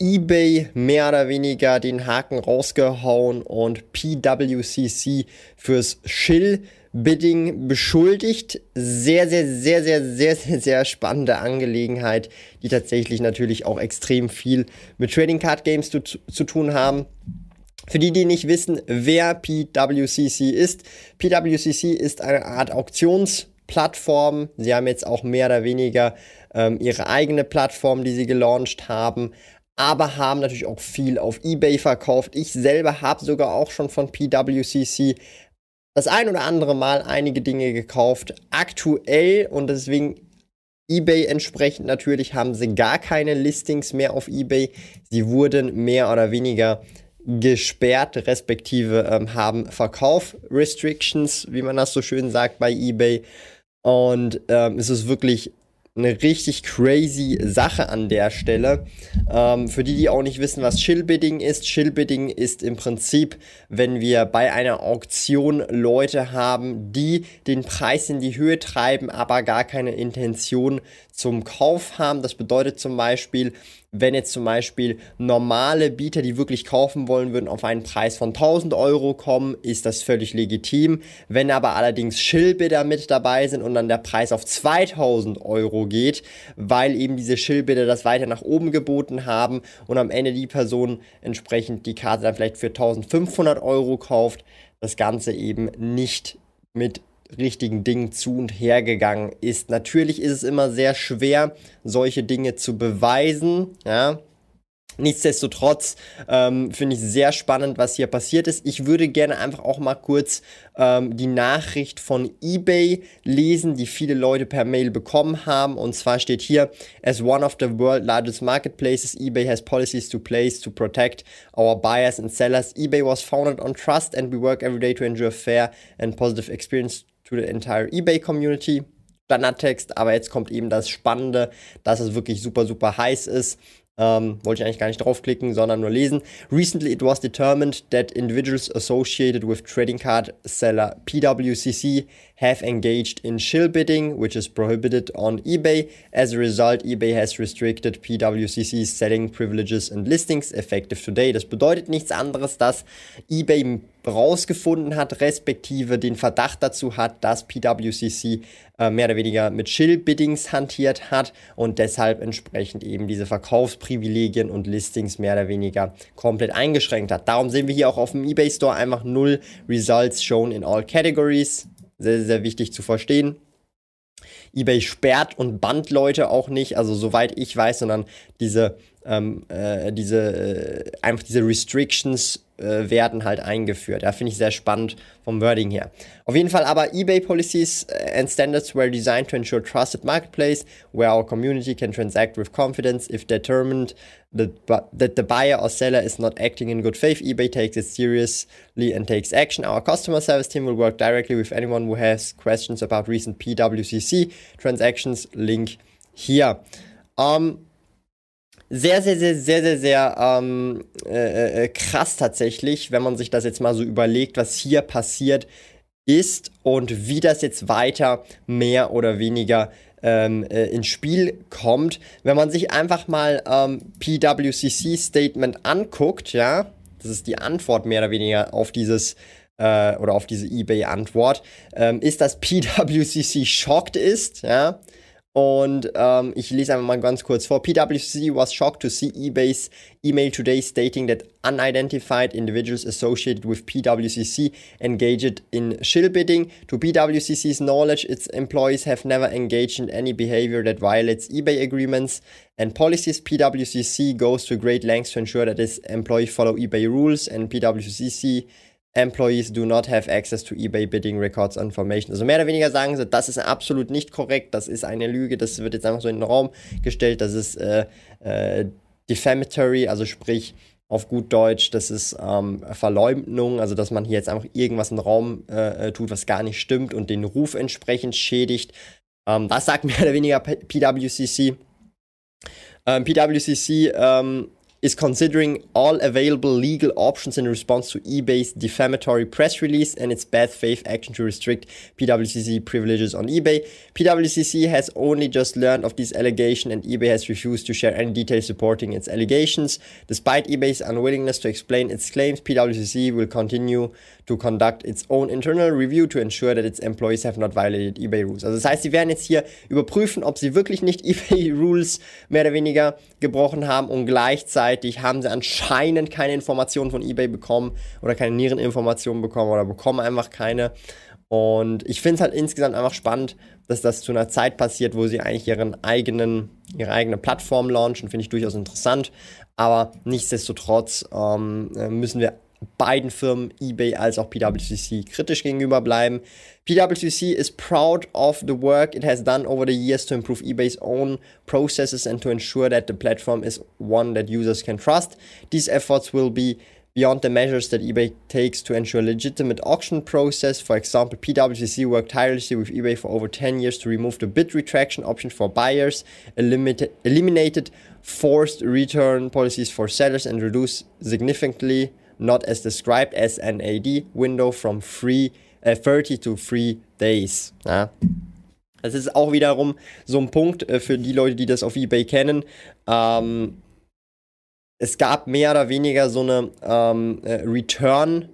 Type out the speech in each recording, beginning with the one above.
eBay mehr oder weniger den Haken rausgehauen und PWCC fürs Shill Bidding beschuldigt. Sehr, sehr, sehr, sehr, sehr, sehr, sehr spannende Angelegenheit, die tatsächlich natürlich auch extrem viel mit Trading Card Games zu, zu tun haben. Für die, die nicht wissen, wer PWCC ist, PWCC ist eine Art Auktionsplattform. Sie haben jetzt auch mehr oder weniger ähm, ihre eigene Plattform, die sie gelauncht haben aber haben natürlich auch viel auf eBay verkauft. Ich selber habe sogar auch schon von PWCC das ein oder andere Mal einige Dinge gekauft. Aktuell und deswegen eBay entsprechend natürlich haben sie gar keine Listings mehr auf eBay. Sie wurden mehr oder weniger gesperrt, respektive ähm, haben Verkauf-Restrictions, wie man das so schön sagt bei eBay. Und ähm, es ist wirklich eine richtig crazy Sache an der Stelle. Ähm, für die, die auch nicht wissen, was Shillbidding ist. Shillbidding ist im Prinzip, wenn wir bei einer Auktion Leute haben, die den Preis in die Höhe treiben, aber gar keine Intention zum Kauf haben. Das bedeutet zum Beispiel, wenn jetzt zum Beispiel normale Bieter, die wirklich kaufen wollen würden, auf einen Preis von 1000 Euro kommen, ist das völlig legitim. Wenn aber allerdings Schillbidder mit dabei sind und dann der Preis auf 2000 Euro geht, weil eben diese Schillbidder das weiter nach oben geboten haben und am Ende die Person entsprechend die Karte dann vielleicht für 1500 Euro kauft, das Ganze eben nicht mit richtigen Dingen zu und her gegangen ist. Natürlich ist es immer sehr schwer, solche Dinge zu beweisen, ja. Nichtsdestotrotz ähm, finde ich sehr spannend, was hier passiert ist. Ich würde gerne einfach auch mal kurz ähm, die Nachricht von eBay lesen, die viele Leute per Mail bekommen haben. Und zwar steht hier, as one of the world largest marketplaces, eBay has policies to place to protect our buyers and sellers. eBay was founded on trust and we work every day to ensure fair and positive experience to the entire eBay Community. Standardtext, aber jetzt kommt eben das Spannende, dass es wirklich super, super heiß ist. Ähm, wollte ich eigentlich gar nicht draufklicken, sondern nur lesen. Recently it was determined that individuals associated with trading card seller PWCC have engaged in shill bidding, which is prohibited on eBay. As a result, eBay has restricted PWCC's selling privileges and listings effective today. Das bedeutet nichts anderes, dass eBay rausgefunden hat, respektive den Verdacht dazu hat, dass PWCC äh, mehr oder weniger mit Shill-Biddings hantiert hat und deshalb entsprechend eben diese Verkaufsprivilegien und Listings mehr oder weniger komplett eingeschränkt hat. Darum sehen wir hier auch auf dem eBay Store einfach null Results shown in all categories. Sehr, sehr wichtig zu verstehen. eBay sperrt und bannt Leute auch nicht, also soweit ich weiß, sondern diese, ähm, äh, diese, äh, einfach diese Restrictions äh, werden halt eingeführt. Da ja, finde ich sehr spannend vom Wording her. Auf jeden Fall aber eBay policies äh, and standards were designed to ensure trusted marketplace where our community can transact with confidence if determined that, that the buyer or seller is not acting in good faith. eBay takes it seriously and takes action. Our customer service team will work directly with anyone who has questions about recent PWCC transactions. Link here. Um, sehr, sehr, sehr, sehr, sehr, sehr ähm, äh, äh, krass tatsächlich, wenn man sich das jetzt mal so überlegt, was hier passiert ist und wie das jetzt weiter mehr oder weniger ähm, äh, ins Spiel kommt. Wenn man sich einfach mal ähm, PWCC-Statement anguckt, ja, das ist die Antwort mehr oder weniger auf dieses äh, oder auf diese eBay-Antwort, ähm, ist, dass PWCC shocked ist, ja, und ähm, ich lese einfach mal ganz kurz vor. PwC was shocked to see eBay's email today stating that unidentified individuals associated with PWCC engaged in shill bidding. To PWCC's knowledge, its employees have never engaged in any behavior that violates eBay agreements and policies. PWCC goes to great lengths to ensure that its employees follow eBay rules and PWCC Employees do not have access to eBay Bidding Records Information. Also mehr oder weniger sagen sie, das ist absolut nicht korrekt, das ist eine Lüge, das wird jetzt einfach so in den Raum gestellt, das ist äh, äh, defamatory, also sprich auf gut Deutsch, das ist ähm, Verleumdung, also dass man hier jetzt einfach irgendwas in den Raum äh, äh tut, was gar nicht stimmt und den Ruf entsprechend schädigt. Ähm, das sagt mehr oder weniger PWCC. Ähm, PWCC ähm, is considering all available legal options in response to eBay's defamatory press release and its bad faith action to restrict PWCC privileges on eBay. PWCC has only just learned of this allegation and eBay has refused to share any details supporting its allegations. Despite eBay's unwillingness to explain its claims, PWCC will continue to conduct its own internal review to ensure that its employees have not violated eBay rules. Also das heißt, sie werden jetzt hier überprüfen, ob sie wirklich nicht eBay Rules mehr oder weniger gebrochen haben und gleichzeitig haben sie anscheinend keine Informationen von eBay bekommen oder keine Niereninformationen bekommen oder bekommen einfach keine. Und ich finde es halt insgesamt einfach spannend, dass das zu einer Zeit passiert, wo sie eigentlich ihren eigenen, ihre eigene Plattform launchen. Finde ich durchaus interessant. Aber nichtsdestotrotz ähm, müssen wir beiden Firmen, eBay als auch PwC, kritisch gegenüber bleiben. PwC is proud of the work it has done over the years to improve eBay's own processes and to ensure that the platform is one that users can trust. These efforts will be beyond the measures that eBay takes to ensure legitimate auction process. For example, PwC worked tirelessly with eBay for over 10 years to remove the bid retraction option for buyers, eliminated forced return policies for sellers, and reduced significantly not as described as an AD window from free, äh, 30 to 3 days. Ja. Das ist auch wiederum so ein Punkt äh, für die Leute, die das auf eBay kennen. Ähm, es gab mehr oder weniger so eine ähm, äh, Return-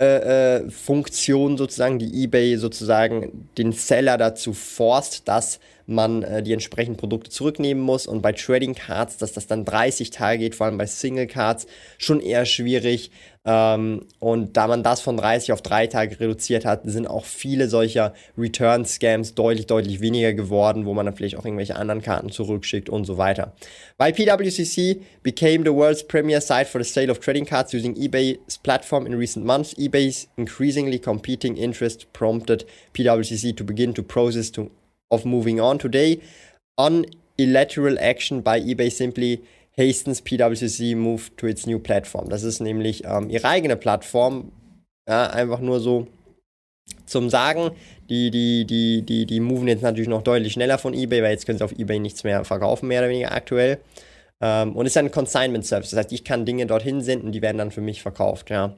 äh, äh, Funktion sozusagen, die eBay sozusagen den Seller dazu forst, dass man äh, die entsprechenden Produkte zurücknehmen muss. Und bei Trading Cards, dass das dann 30 Tage geht, vor allem bei Single Cards, schon eher schwierig. Ähm, und da man das von 30 auf 3 Tage reduziert hat, sind auch viele solcher Return-Scams deutlich, deutlich weniger geworden, wo man dann vielleicht auch irgendwelche anderen Karten zurückschickt und so weiter. Weil PWCC became the world's premier site for the sale of trading cards using eBay's platform in recent months, eBay's increasingly competing interest prompted PWCC to begin to process to of moving on. Today, unilateral action by eBay simply hastens PwC move to its new platform. Das ist nämlich ähm, ihre eigene Plattform. Ja, einfach nur so zum Sagen. Die, die, die, die, die moven jetzt natürlich noch deutlich schneller von eBay, weil jetzt können sie auf eBay nichts mehr verkaufen, mehr oder weniger aktuell. Ähm, und ist ein Consignment Service. Das heißt, ich kann Dinge dorthin senden, die werden dann für mich verkauft, ja.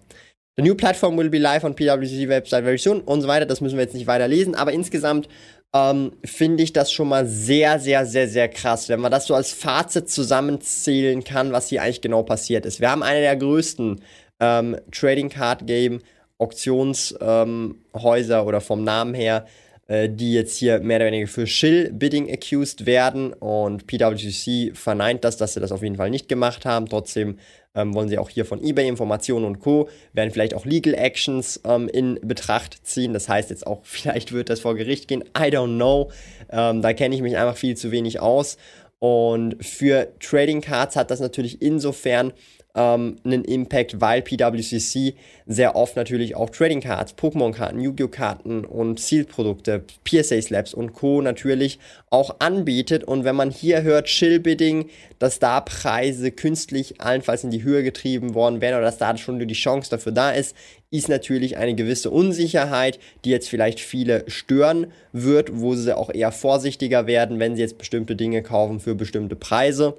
The new platform will be live on PwC website very soon und so weiter. Das müssen wir jetzt nicht weiter lesen, aber insgesamt ähm, finde ich das schon mal sehr, sehr, sehr, sehr krass, wenn man das so als Fazit zusammenzählen kann, was hier eigentlich genau passiert ist. Wir haben eine der größten ähm, Trading Card Game Auktionshäuser ähm, oder vom Namen her äh, die jetzt hier mehr oder weniger für Shill-Bidding accused werden. Und PwC verneint das, dass sie das auf jeden Fall nicht gemacht haben. Trotzdem ähm, wollen sie auch hier von eBay Informationen und Co. werden vielleicht auch Legal Actions ähm, in Betracht ziehen. Das heißt jetzt auch, vielleicht wird das vor Gericht gehen. I don't know. Ähm, da kenne ich mich einfach viel zu wenig aus. Und für Trading Cards hat das natürlich insofern ähm, einen Impact, weil PWCC sehr oft natürlich auch Trading Cards, Pokémon-Karten, Yu-Gi-Oh! Karten und Sealed-Produkte, PSA Slabs und Co. natürlich auch anbietet. Und wenn man hier hört, Chill-Bidding, dass da Preise künstlich allenfalls in die Höhe getrieben worden wären oder dass da schon die Chance dafür da ist, ist natürlich eine gewisse Unsicherheit, die jetzt vielleicht viele stören wird, wo sie auch eher vorsichtiger werden, wenn sie jetzt bestimmte Dinge kaufen für bestimmte Preise.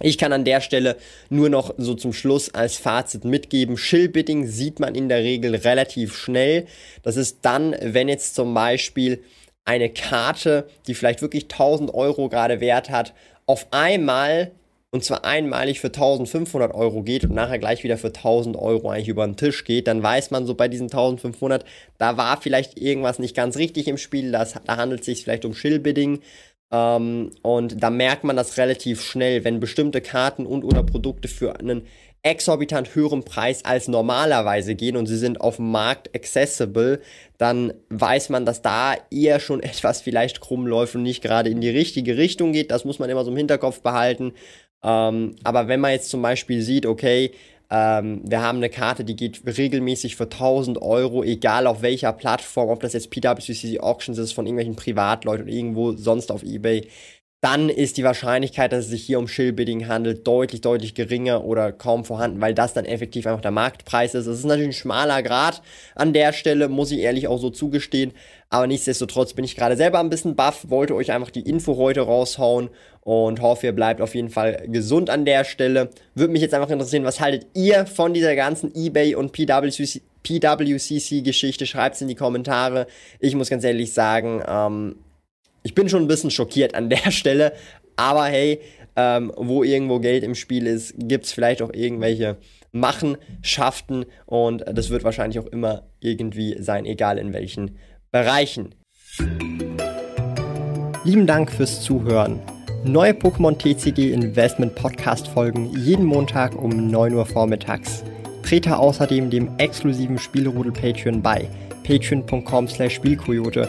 Ich kann an der Stelle nur noch so zum Schluss als Fazit mitgeben, Shillbidding sieht man in der Regel relativ schnell. Das ist dann, wenn jetzt zum Beispiel eine Karte, die vielleicht wirklich 1000 Euro gerade wert hat, auf einmal und zwar einmalig für 1500 Euro geht und nachher gleich wieder für 1000 Euro eigentlich über den Tisch geht, dann weiß man so bei diesen 1500, da war vielleicht irgendwas nicht ganz richtig im Spiel, das, da handelt es sich vielleicht um Shillbidding. Ähm, und da merkt man das relativ schnell, wenn bestimmte Karten und oder Produkte für einen exorbitant höheren Preis als normalerweise gehen und sie sind auf dem Markt accessible, dann weiß man, dass da eher schon etwas vielleicht krumm läuft und nicht gerade in die richtige Richtung geht. Das muss man immer so im Hinterkopf behalten. Ähm, aber wenn man jetzt zum Beispiel sieht, okay, ähm, wir haben eine Karte, die geht regelmäßig für 1000 Euro, egal auf welcher Plattform, ob das jetzt PWCC Auctions ist von irgendwelchen Privatleuten oder irgendwo sonst auf Ebay. Dann ist die Wahrscheinlichkeit, dass es sich hier um Shillbidding handelt, deutlich, deutlich geringer oder kaum vorhanden, weil das dann effektiv einfach der Marktpreis ist. Es ist natürlich ein schmaler Grad an der Stelle, muss ich ehrlich auch so zugestehen. Aber nichtsdestotrotz bin ich gerade selber ein bisschen baff, wollte euch einfach die Info heute raushauen und hoffe, ihr bleibt auf jeden Fall gesund an der Stelle. Würde mich jetzt einfach interessieren, was haltet ihr von dieser ganzen eBay und PWC PWCC-Geschichte? Schreibt es in die Kommentare. Ich muss ganz ehrlich sagen, ähm, ich bin schon ein bisschen schockiert an der Stelle, aber hey, ähm, wo irgendwo Geld im Spiel ist, gibt es vielleicht auch irgendwelche Machenschaften und das wird wahrscheinlich auch immer irgendwie sein, egal in welchen Bereichen. Lieben Dank fürs Zuhören. Neue Pokémon TCG Investment Podcast folgen jeden Montag um 9 Uhr vormittags. Trete außerdem dem exklusiven Spielrudel Patreon bei patreon.com slash spielkoyote